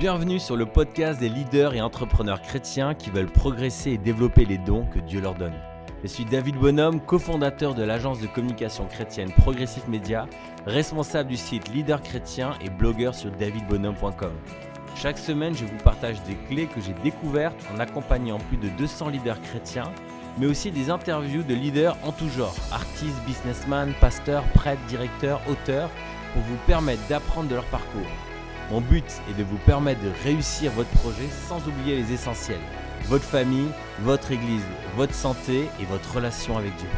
Bienvenue sur le podcast des leaders et entrepreneurs chrétiens qui veulent progresser et développer les dons que Dieu leur donne. Je suis David Bonhomme, cofondateur de l'agence de communication chrétienne Progressif Média, responsable du site Leader Chrétien et blogueur sur davidbonhomme.com. Chaque semaine, je vous partage des clés que j'ai découvertes en accompagnant plus de 200 leaders chrétiens, mais aussi des interviews de leaders en tout genre, artistes, businessmen, pasteurs, prêtres, directeurs, auteurs, pour vous permettre d'apprendre de leur parcours. Mon but est de vous permettre de réussir votre projet sans oublier les essentiels. Votre famille, votre église, votre santé et votre relation avec Dieu.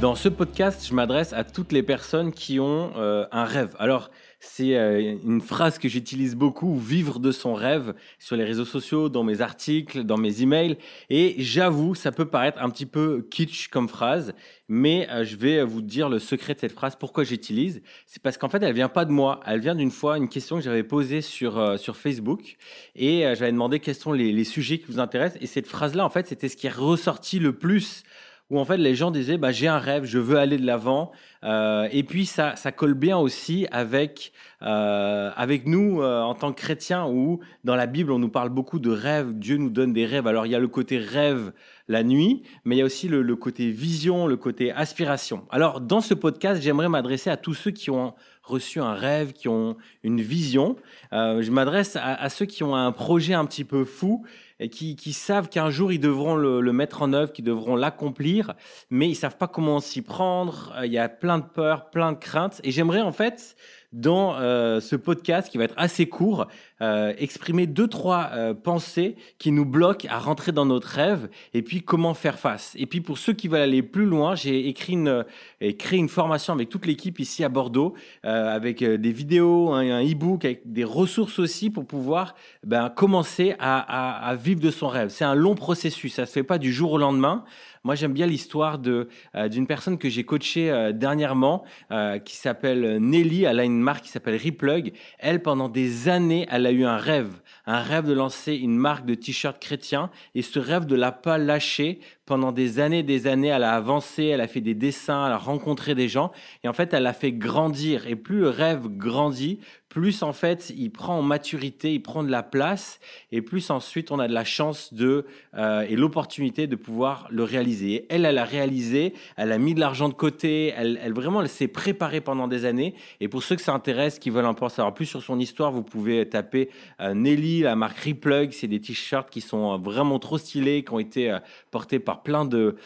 Dans ce podcast, je m'adresse à toutes les personnes qui ont euh, un rêve. Alors, c'est euh, une phrase que j'utilise beaucoup, vivre de son rêve, sur les réseaux sociaux, dans mes articles, dans mes emails. Et j'avoue, ça peut paraître un petit peu kitsch comme phrase, mais euh, je vais vous dire le secret de cette phrase, pourquoi j'utilise. C'est parce qu'en fait, elle vient pas de moi. Elle vient d'une fois, une question que j'avais posée sur, sur Facebook. Et j'avais demandé quels sont les, les sujets qui vous intéressent. Et cette phrase-là, en fait, c'était ce qui est ressorti le plus où en fait les gens disaient bah, j'ai un rêve, je veux aller de l'avant. Euh, et puis ça, ça colle bien aussi avec, euh, avec nous euh, en tant que chrétiens, où dans la Bible on nous parle beaucoup de rêves, Dieu nous donne des rêves. Alors il y a le côté rêve la nuit, mais il y a aussi le, côté vision, le côté aspiration. Alors dans ce podcast, j'aimerais m'adresser à tous ceux qui ont reçu un rêve, qui ont une vision. je m'adresse à, à ceux qui ont un projet un petit peu fou et qui, savent qu'un jour ils devront le, mettre en œuvre, qu'ils devront l'accomplir, mais ils savent pas comment s'y prendre. Euh, il y a plein de peurs, plein de craintes, et j'aimerais en fait dans euh, ce podcast qui va être assez court, euh, exprimer deux, trois euh, pensées qui nous bloquent à rentrer dans notre rêve et puis comment faire face. Et puis pour ceux qui veulent aller plus loin, j'ai écrit une, et créé une formation avec toute l'équipe ici à Bordeaux, avec des vidéos, un e-book, avec des ressources aussi pour pouvoir ben, commencer à, vivre de son rêve. C'est un long processus, ça se fait pas du jour au lendemain. Moi, j'aime bien l'histoire de euh, d'une personne que j'ai coachée euh, dernièrement, euh, qui s'appelle Nelly. Elle a une marque qui s'appelle Replug. Elle, pendant des années, elle a eu un rêve, un rêve de lancer une marque de t-shirts chrétiens. Et ce rêve de l'a pas lâché pendant des années, des années. Elle a avancé, elle a fait des dessins, elle a rencontré des gens. Et en fait, elle a fait grandir. Et plus le rêve grandit, plus en fait il prend en maturité, il prend de la place, et plus ensuite on a de la chance de euh, et l'opportunité de pouvoir le réaliser. elle, elle a réalisé, elle a mis de l'argent de côté, elle, elle vraiment elle s'est préparée pendant des années. Et pour ceux que ça intéresse, qui veulent en savoir plus sur son histoire, vous pouvez taper euh, Nelly, la marque Replug. C'est des t-shirts qui sont euh, vraiment trop stylés, qui ont été portés par plein de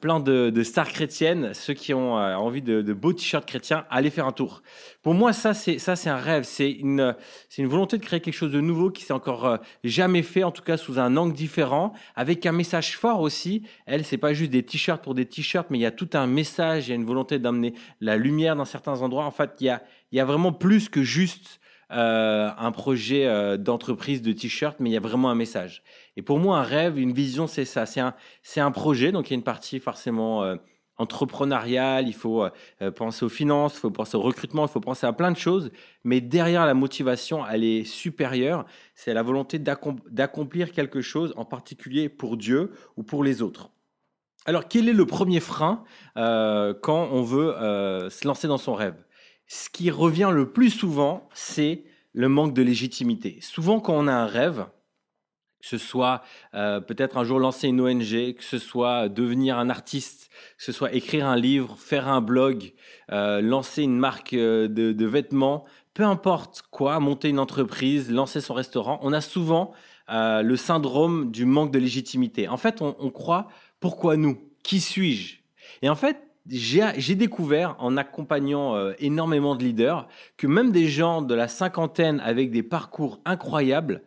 plein de, de, stars chrétiennes. Ceux qui ont envie de, de beaux t-shirts chrétiens, allez faire un tour. Pour moi, ça c'est ça c'est un rêve c'est une, c'est une volonté de créer quelque chose de nouveau qui s'est encore euh, jamais fait, en tout cas sous un angle différent, avec un message fort aussi. Elle, c'est pas juste des t-shirts pour des t-shirts, mais il y a tout un message, il y a une volonté d'amener la lumière dans certains endroits. En fait, il y a, il y a vraiment plus que juste euh, un projet euh, d'entreprise de t-shirt, mais il y a vraiment un message. Et pour moi, un rêve, une vision, c'est ça. C'est un, c'est un projet, donc il y a une partie forcément entrepreneurial, il faut euh, penser aux finances, il faut penser au recrutement, il faut penser à plein de choses, mais derrière la motivation, elle est supérieure, c'est la volonté d'accomplir quelque chose, en particulier pour Dieu ou pour les autres. Alors, quel est le premier frein euh, quand on veut euh, se lancer dans son rêve? Ce qui revient le plus souvent, c'est le manque de légitimité. Souvent, quand on a un rêve, que ce soit euh, peut-être un jour lancer une ONG, que ce soit devenir un artiste, que ce soit écrire un livre, faire un blog, euh, lancer une marque euh, de, vêtements, peu importe quoi, monter une entreprise, lancer son restaurant, on a souvent le syndrome du manque de légitimité. En fait, on, on croit pourquoi nous? Qui suis-je? Et en fait, j'ai découvert en accompagnant énormément de leaders que même des gens de la cinquantaine avec des parcours incroyables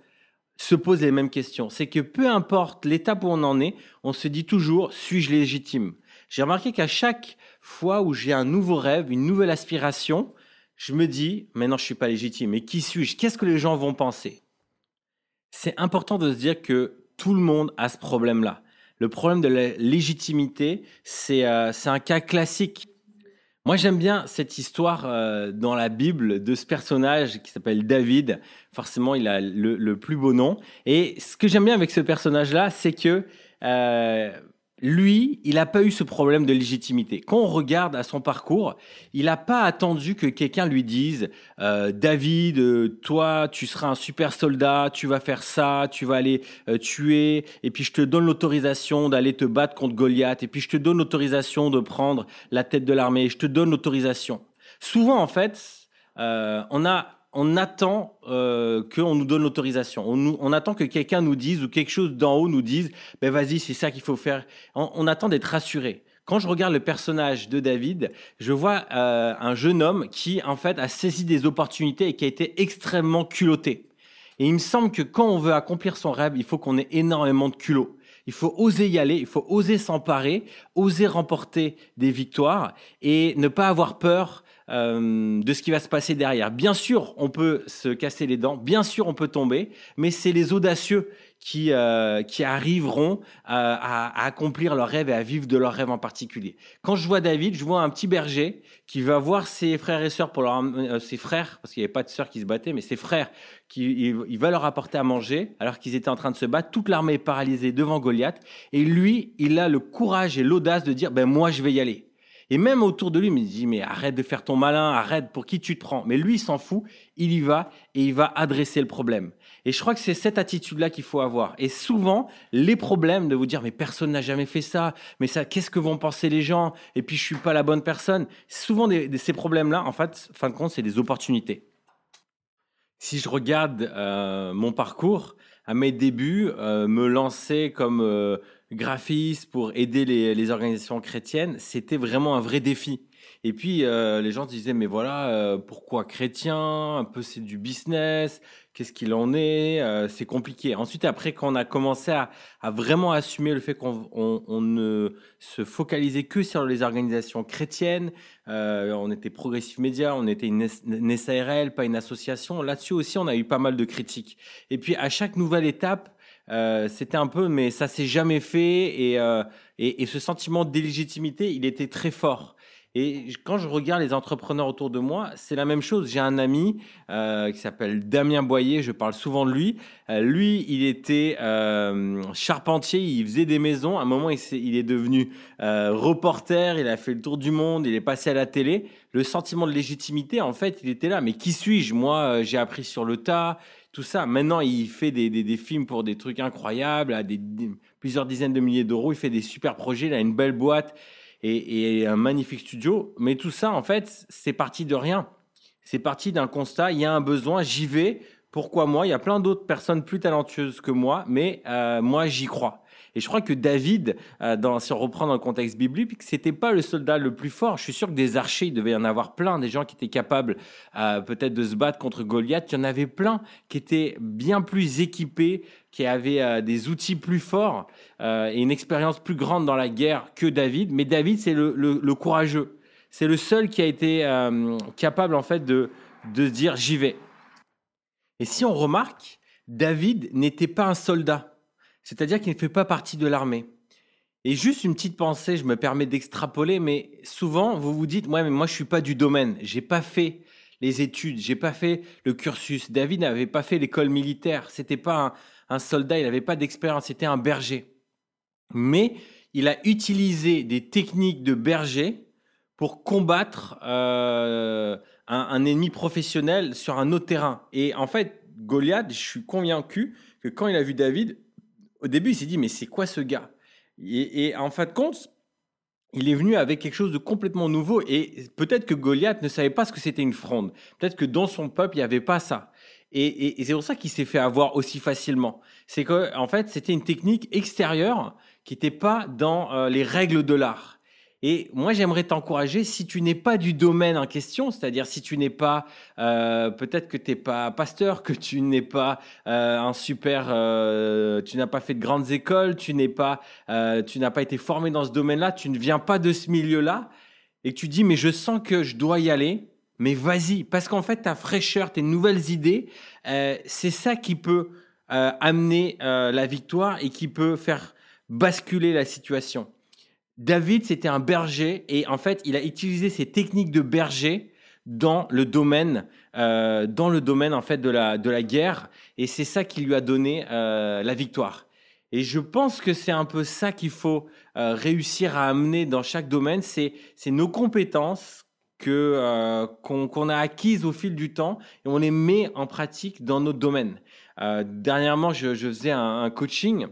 se pose les mêmes questions. C'est que peu importe l'étape où on en est, on se dit toujours suis-je légitime? J'ai remarqué qu'à chaque fois où j'ai un nouveau rêve, une nouvelle aspiration, je me dis maintenant je suis pas légitime. Et qui suis-je? Qu'est-ce que les gens vont penser? C'est important de se dire que tout le monde a ce problème-là. Le problème de la légitimité, c'est euh, un cas classique Moi, j'aime bien cette histoire euh, dans la Bible de ce personnage qui s'appelle David. Forcément, il a le, plus beau nom. Et ce que j'aime bien avec ce personnage-là, c'est que euh, lui, il n'a pas eu ce problème de légitimité. Quand on regarde à son parcours, il n'a pas attendu que quelqu'un lui dise euh, David, euh, toi, tu seras un super soldat, tu vas faire ça, tu vas aller euh, tuer, et puis je te donne l'autorisation d'aller te battre contre Goliath, et puis je te donne l'autorisation de prendre la tête de l'armée, je te donne l'autorisation. Souvent, en fait, on a on attend euh, qu'on nous donne l'autorisation. On, attend que quelqu'un nous dise ou quelque chose d'en haut nous dise ben vas-y, c'est ça qu'il faut faire. On, attend d'être rassuré. Quand je regarde le personnage de David, je vois euh, un jeune homme qui, en fait, a saisi des opportunités et qui a été extrêmement culotté. Et il me semble que quand on veut accomplir son rêve, il faut qu'on ait énormément de culot. Il faut oser y aller, il faut oser s'emparer, oser remporter des victoires et ne pas avoir peur euh, de ce qui va se passer derrière. Bien sûr, on peut se casser les dents, bien sûr, on peut tomber, mais c'est les audacieux qui, euh, qui arriveront à, accomplir leur rêve et à vivre de leur rêve en particulier. Quand je vois David, je vois un petit berger qui va voir ses frères et sœurs pour leur euh, ses frères parce qu'il n'y avait pas de sœurs qui se battaient, mais ses frères qui il, va leur apporter à manger alors qu'ils étaient en train de se battre. Toute l'armée est paralysée devant Goliath et lui, il a le courage et l'audace de dire ben moi je vais y aller. Et même autour de lui, il me dit, mais arrête de faire ton malin, arrête, pour qui tu te prends? Mais lui, il s'en fout, il y va et il va adresser le problème. Et je crois que c'est cette attitude-là qu'il faut avoir. Et souvent, les problèmes de vous dire, mais personne n'a jamais fait ça, mais ça, qu'est-ce que vont penser les gens? Et puis, je suis pas la bonne personne. Souvent, ces problèmes-là, en fait, fin de compte, c'est des opportunités. Si je regarde euh, mon parcours, à mes débuts, euh, me lancer comme euh, graphiste pour aider les, organisations chrétiennes, c'était vraiment un vrai défi. Et puis euh, les gens se disaient mais voilà euh, pourquoi chrétien? Un peu c'est du business. Qu'est-ce qu'il en est? Euh, C'est compliqué. Ensuite après quand on a commencé à, vraiment assumer le fait qu'on ne se focalisait que sur les organisations chrétiennes, on était Progressive Média, on était une, une SARL, pas une association. Là-dessus aussi on a eu pas mal de critiques. Et puis à chaque nouvelle étape euh, c'était un peu, mais ça s'est jamais fait. Euh, et, et, ce sentiment d'illégitimité, il était très fort. Et quand je regarde les entrepreneurs autour de moi, c'est la même chose. J'ai un ami euh, qui s'appelle Damien Boyer, je parle souvent de lui. lui, il était charpentier, il faisait des maisons. À un moment, il, est, il est devenu reporter, il a fait le tour du monde, il est passé à la télé. Le sentiment de légitimité, en fait, il était là. Mais qui suis-je? Moi, j'ai appris sur le tas, tout ça. Maintenant, il fait des, films pour des trucs incroyables, à des, plusieurs dizaines de milliers d'euros. Il fait des super projets, il a une belle boîte et, un magnifique studio. Mais tout ça, en fait, c'est parti de rien. C'est parti d'un constat. Il y a un besoin, j'y vais. Pourquoi moi? Il y a plein d'autres personnes plus talentueuses que moi, mais euh, moi, j'y crois. Et je crois que David, euh, dans, si on reprend dans le contexte biblique, c'était pas le soldat le plus fort. Je suis sûr que des archers, il devait y en avoir plein, des gens qui étaient capables euh, peut-être de se battre contre Goliath. Il y en avait plein qui étaient bien plus équipés, qui avaient euh, des outils plus forts et une expérience plus grande dans la guerre que David. Mais David, c'est le, courageux. C'est le seul qui a été capable en fait de, de dire j'y vais. Et si on remarque, David n'était pas un soldat c'est-à-dire qu'il ne fait pas partie de l'armée. Et juste une petite pensée, je me permets d'extrapoler, mais souvent vous vous dites, moi, mais moi je suis pas du domaine, j'ai pas fait les études, j'ai pas fait le cursus. David n'avait pas fait l'école militaire, c'était pas un, soldat, il n'avait pas d'expérience, c'était un berger. Mais il a utilisé des techniques de berger pour combattre euh, un, ennemi professionnel sur un autre terrain. Et en fait, Goliath, je suis convaincu que quand il a vu David, au début, il s'est dit, mais c'est quoi ce gars? Et, en fin de compte, il est venu avec quelque chose de complètement nouveau. Et peut-être que Goliath ne savait pas ce que c'était une fronde. Peut-être que dans son peuple, il n'y avait pas ça. Et, c'est pour ça qu'il s'est fait avoir aussi facilement. C'est qu'en en fait, c'était une technique extérieure qui n'était pas dans euh, les règles de l'art. Et moi, j'aimerais t'encourager, si tu n'es pas du domaine en question, c'est-à-dire si tu n'es pas, euh, peut-être que tu n'es pas pasteur, que tu n'es pas euh, un super, euh, tu n'as pas fait de grandes écoles, tu n'es pas, tu n'as pas été formé dans ce domaine-là, tu ne viens pas de ce milieu-là, et tu dis, mais je sens que je dois y aller, mais vas-y, parce qu'en fait, ta fraîcheur, tes nouvelles idées, c'est ça qui peut amener la victoire et qui peut faire basculer la situation. David, c'était un berger et en fait, il a utilisé ces techniques de berger dans le domaine, euh, dans le domaine en fait de la, de la guerre et c'est ça qui lui a donné euh, la victoire. Et je pense que c'est un peu ça qu'il faut euh, réussir à amener dans chaque domaine, c'est nos compétences que euh, qu'on a acquises au fil du temps et on les met en pratique dans notre domaine. Euh, dernièrement, je, je faisais un, un coaching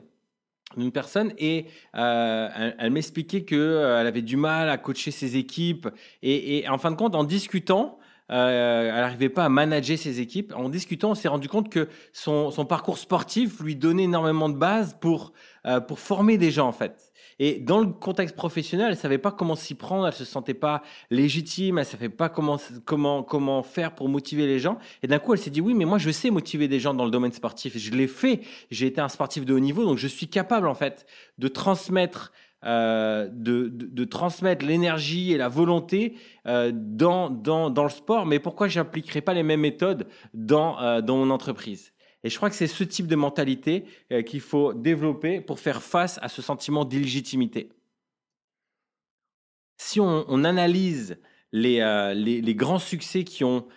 d'une personne et euh, elle, m'expliquait que euh, elle avait du mal à coacher ses équipes et en fin de compte, en discutant, euh, elle n'arrivait pas à manager ses équipes. En discutant, on s'est rendu compte que son, parcours sportif lui donnait énormément de bases pour, euh, pour former des gens, en fait. Et dans le contexte professionnel, elle savait pas comment s'y prendre, elle se sentait pas légitime, elle savait pas comment comment faire pour motiver les gens. Et d'un coup, elle s'est dit oui, mais moi je sais motiver des gens dans le domaine sportif. Je l'ai fait. J'ai été un sportif de haut niveau, donc je suis capable en fait de transmettre euh, de, de, transmettre l'énergie et la volonté euh, dans, dans, dans le sport, mais pourquoi j'appliquerai pas les mêmes méthodes dans, euh, dans mon entreprise? Et je crois que c'est ce type de mentalité qu'il faut développer pour faire face à ce sentiment d'illégitimité. Si on, analyse les, les, les, grands succès qui ont,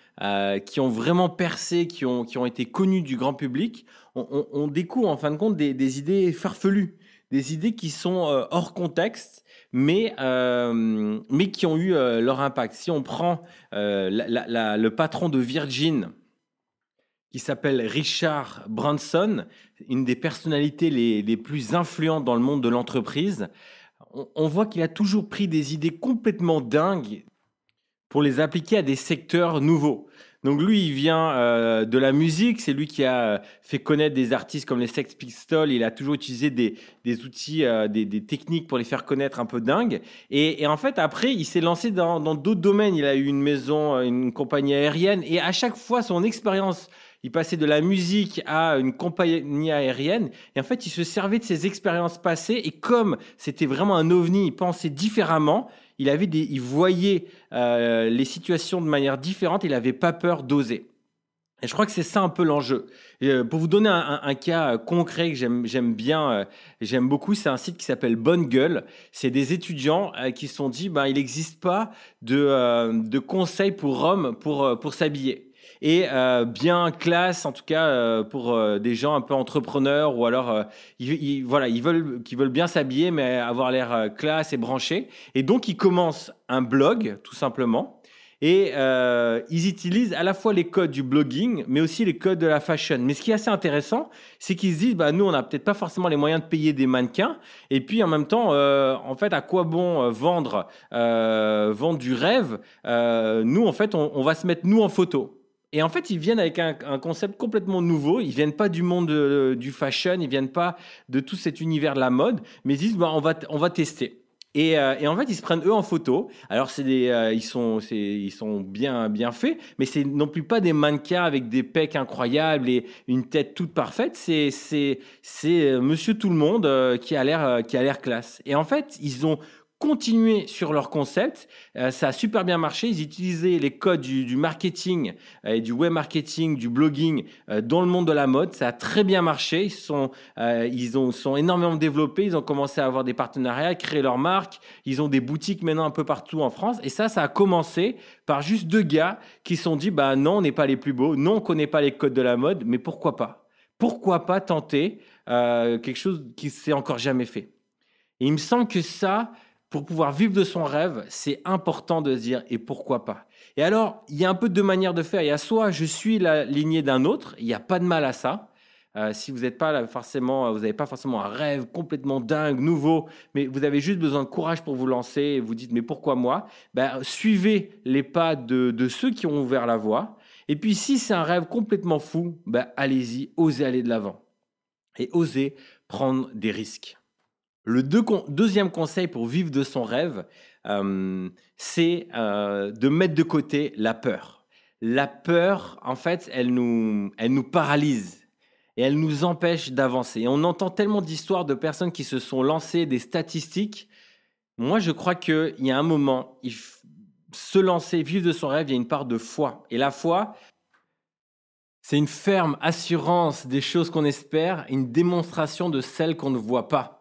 qui ont vraiment percé, qui ont, qui ont été connus du grand public, on, découvre en fin de compte des, idées farfelues, des idées qui sont euh, hors contexte, mais, euh, mais qui ont eu euh, leur impact. Si on prend le patron de Virgin, qui s'appelle Richard Branson, une des personnalités les, les, plus influentes dans le monde de l'entreprise. On, voit qu'il a toujours pris des idées complètement dingues pour les appliquer à des secteurs nouveaux. Donc lui, il vient euh, de la musique, c'est lui qui a fait connaître des artistes comme les Sex Pistols, il a toujours utilisé des, outils, euh, des, techniques pour les faire connaître un peu dingues. Et, et en fait, après, il s'est lancé dans d'autres domaines. Il a eu une maison, une compagnie aérienne, et à chaque fois, son expérience il passait de la musique à une compagnie aérienne. Et en fait, il se servait de ses expériences passées. Et comme c'était vraiment un ovni, il pensait différemment. Il, avait voyait euh, les situations de manière différente. Il n'avait pas peur d'oser. Et je crois que c'est ça un peu l'enjeu. Euh, pour vous donner un, cas concret que j'aime bien, euh, j'aime beaucoup, c'est un site qui s'appelle Bonne Gueule. C'est des étudiants euh, qui se sont dit, ben, il n'existe pas de, euh, de conseils pour hommes pour s'habiller et euh, bien classe en tout cas euh, pour euh, des gens un peu entrepreneurs ou alors ils, voilà ils veulent qui veulent bien s'habiller mais avoir l'air classe et branché et donc ils commencent un blog tout simplement et ils utilisent à la fois les codes du blogging, mais aussi les codes de la fashion. Mais ce qui est assez intéressant, c'est qu'ils se disent, bah, nous, on n'a peut-être pas forcément les moyens de payer des mannequins. Et puis, en même temps, en fait, à quoi bon vendre, vendre du rêve? Nous, en fait, on, on va se mettre nous en photo. Et en fait, ils viennent avec un, concept complètement nouveau. Ils viennent pas du monde de, du fashion, ils viennent pas de tout cet univers de la mode, mais ils disent bah, on va on va tester. Et, euh, et, en fait, ils se prennent eux en photo. Alors, des, euh, ils sont, ils sont bien, bien faits, mais c'est non plus pas des mannequins avec des pecs incroyables et une tête toute parfaite. C'est, euh, Monsieur Tout le Monde euh, qui a l'air, euh, qui a l'air classe. Et en fait, ils ont continuer sur leur concept. Euh, ça a super bien marché. Ils utilisaient les codes du, marketing euh, et du web marketing, du blogging euh, dans le monde de la mode. Ça a très bien marché. Ils sont, ils ont, sont énormément développés. Ils ont commencé à avoir des partenariats, créer leur marque. Ils ont des boutiques maintenant un peu partout en France. Et ça, ça a commencé par juste deux gars qui se sont dit, bah non, on n'est pas les plus beaux. Non, on connaît pas les codes de la mode, mais pourquoi pas? Pourquoi pas tenter quelque chose qui s'est encore jamais fait? Et il me semble que ça, pour pouvoir vivre de son rêve, c'est important de se dire et pourquoi pas? Et alors, il y a un peu deux manières de faire. Il y a soit je suis la lignée d'un autre, il n'y a pas de mal à ça. Euh, si vous n'êtes pas là, forcément, vous n'avez pas forcément un rêve complètement dingue, nouveau, mais vous avez juste besoin de courage pour vous lancer et vous dites mais pourquoi moi? Ben, Suivez les pas de, de, ceux qui ont ouvert la voie. Et puis si c'est un rêve complètement fou, ben, allez-y, osez aller de l'avant et osez prendre des risques. Le deux, deuxième conseil pour vivre de son rêve, euh, c'est euh, de mettre de côté la peur. La peur, en fait, elle nous, elle nous paralyse et elle nous empêche d'avancer. On entend tellement d'histoires de personnes qui se sont lancées des statistiques. Moi, je crois qu'il y a un moment, se lancer, vivre de son rêve, il y a une part de foi. Et la foi, c'est une ferme assurance des choses qu'on espère, une démonstration de celles qu'on ne voit pas.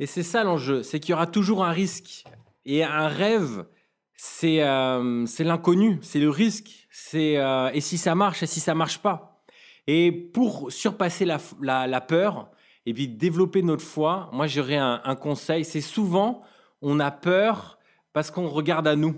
Et c'est ça l'enjeu, c'est qu'il y aura toujours un risque. Et un rêve, c'est euh, l'inconnu, c'est le risque. C'est euh, et si ça marche, et si ça marche pas. Et pour surpasser la, la, peur et puis développer notre foi, moi j'aurais un, conseil. C'est souvent on a peur parce qu'on regarde à nous,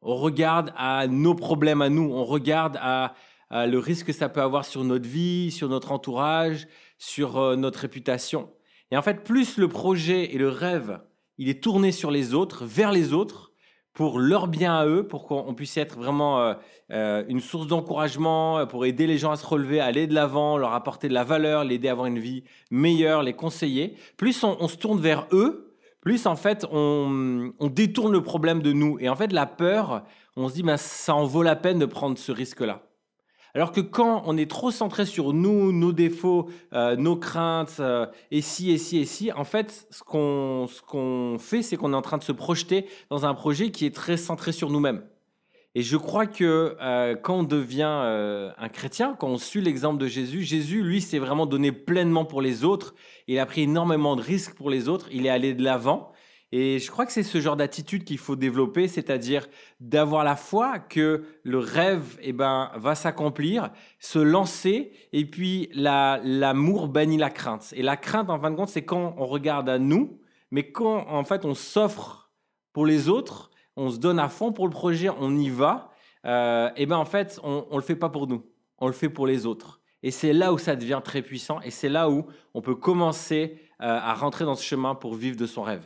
on regarde à nos problèmes à nous, on regarde à, à le risque que ça peut avoir sur notre vie, sur notre entourage, sur euh, notre réputation. Et en fait, plus le projet et le rêve, il est tourné sur les autres, vers les autres, pour leur bien à eux, pour qu'on puisse être vraiment euh, euh, une source d'encouragement, pour aider les gens à se relever, à aller de l'avant, leur apporter de la valeur, l'aider à avoir une vie meilleure, les conseiller. Plus on, on se tourne vers eux, plus en fait on, on, détourne le problème de nous. Et en fait, la peur, on se dit, ben, ça en vaut la peine de prendre ce risque-là. Alors que quand on est trop centré sur nous, nos défauts, euh, nos craintes, euh, et si, et si, et si, en fait, ce qu'on ce fait, c'est qu'on est en train de se projeter dans un projet qui est très centré sur nous-mêmes. Et je crois que euh, quand on devient un chrétien, quand on suit l'exemple de Jésus, Jésus, lui, s'est vraiment donné pleinement pour les autres. Il a pris énormément de risques pour les autres. Il est allé de l'avant. Et je crois que c'est ce genre d'attitude qu'il faut développer, c'est-à-dire d'avoir la foi que le rêve eh ben, va s'accomplir, se lancer, et puis l'amour bannit la crainte. Et la crainte, en fin de compte, c'est quand on regarde à nous, mais quand en fait on s'offre pour les autres, on se donne à fond pour le projet, on y va, euh, et ben en fait on ne le fait pas pour nous, on le fait pour les autres. Et c'est là où ça devient très puissant, et c'est là où on peut commencer euh, à rentrer dans ce chemin pour vivre de son rêve.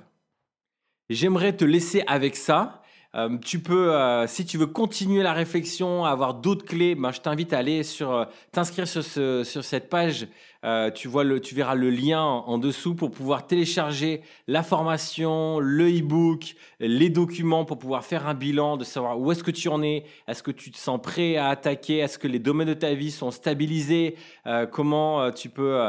J'aimerais te laisser avec ça. Euh, tu peux, euh, si tu veux continuer la réflexion, avoir d'autres clés, ben, je t'invite à aller sur, euh, t'inscrire sur, ce, sur cette page tu, vois le, tu verras le lien en, dessous pour pouvoir télécharger la formation, le e-book, les documents pour pouvoir faire un bilan, de savoir où est-ce que tu en es, est-ce que tu te sens prêt à attaquer, est-ce que les domaines de ta vie sont stabilisés, comment tu peux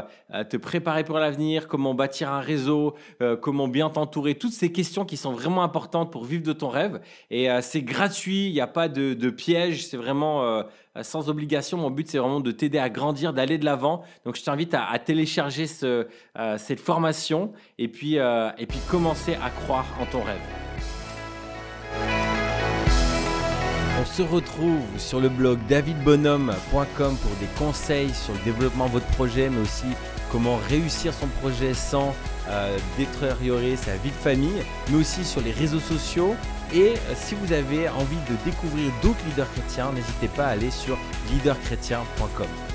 te préparer pour l'avenir, comment bâtir un réseau, comment bien t'entourer, toutes ces questions qui sont vraiment importantes pour vivre de ton rêve. Et c'est gratuit, il n'y a pas de, piège, c'est vraiment euh, sans obligation. Mon but, c'est vraiment de t'aider à grandir, d'aller de l'avant. Donc, je t'invite à, télécharger euh, cette formation et puis, euh, et puis commencer à croire en ton rêve. On se retrouve sur le blog davidbonhomme.com pour des conseils sur le développement de votre projet, mais aussi comment réussir son projet sans euh, détériorer sa vie de famille, mais aussi sur les réseaux sociaux. Et euh, si vous avez envie de découvrir d'autres leaders chrétiens, n'hésitez pas à aller sur leaderchrétien.com.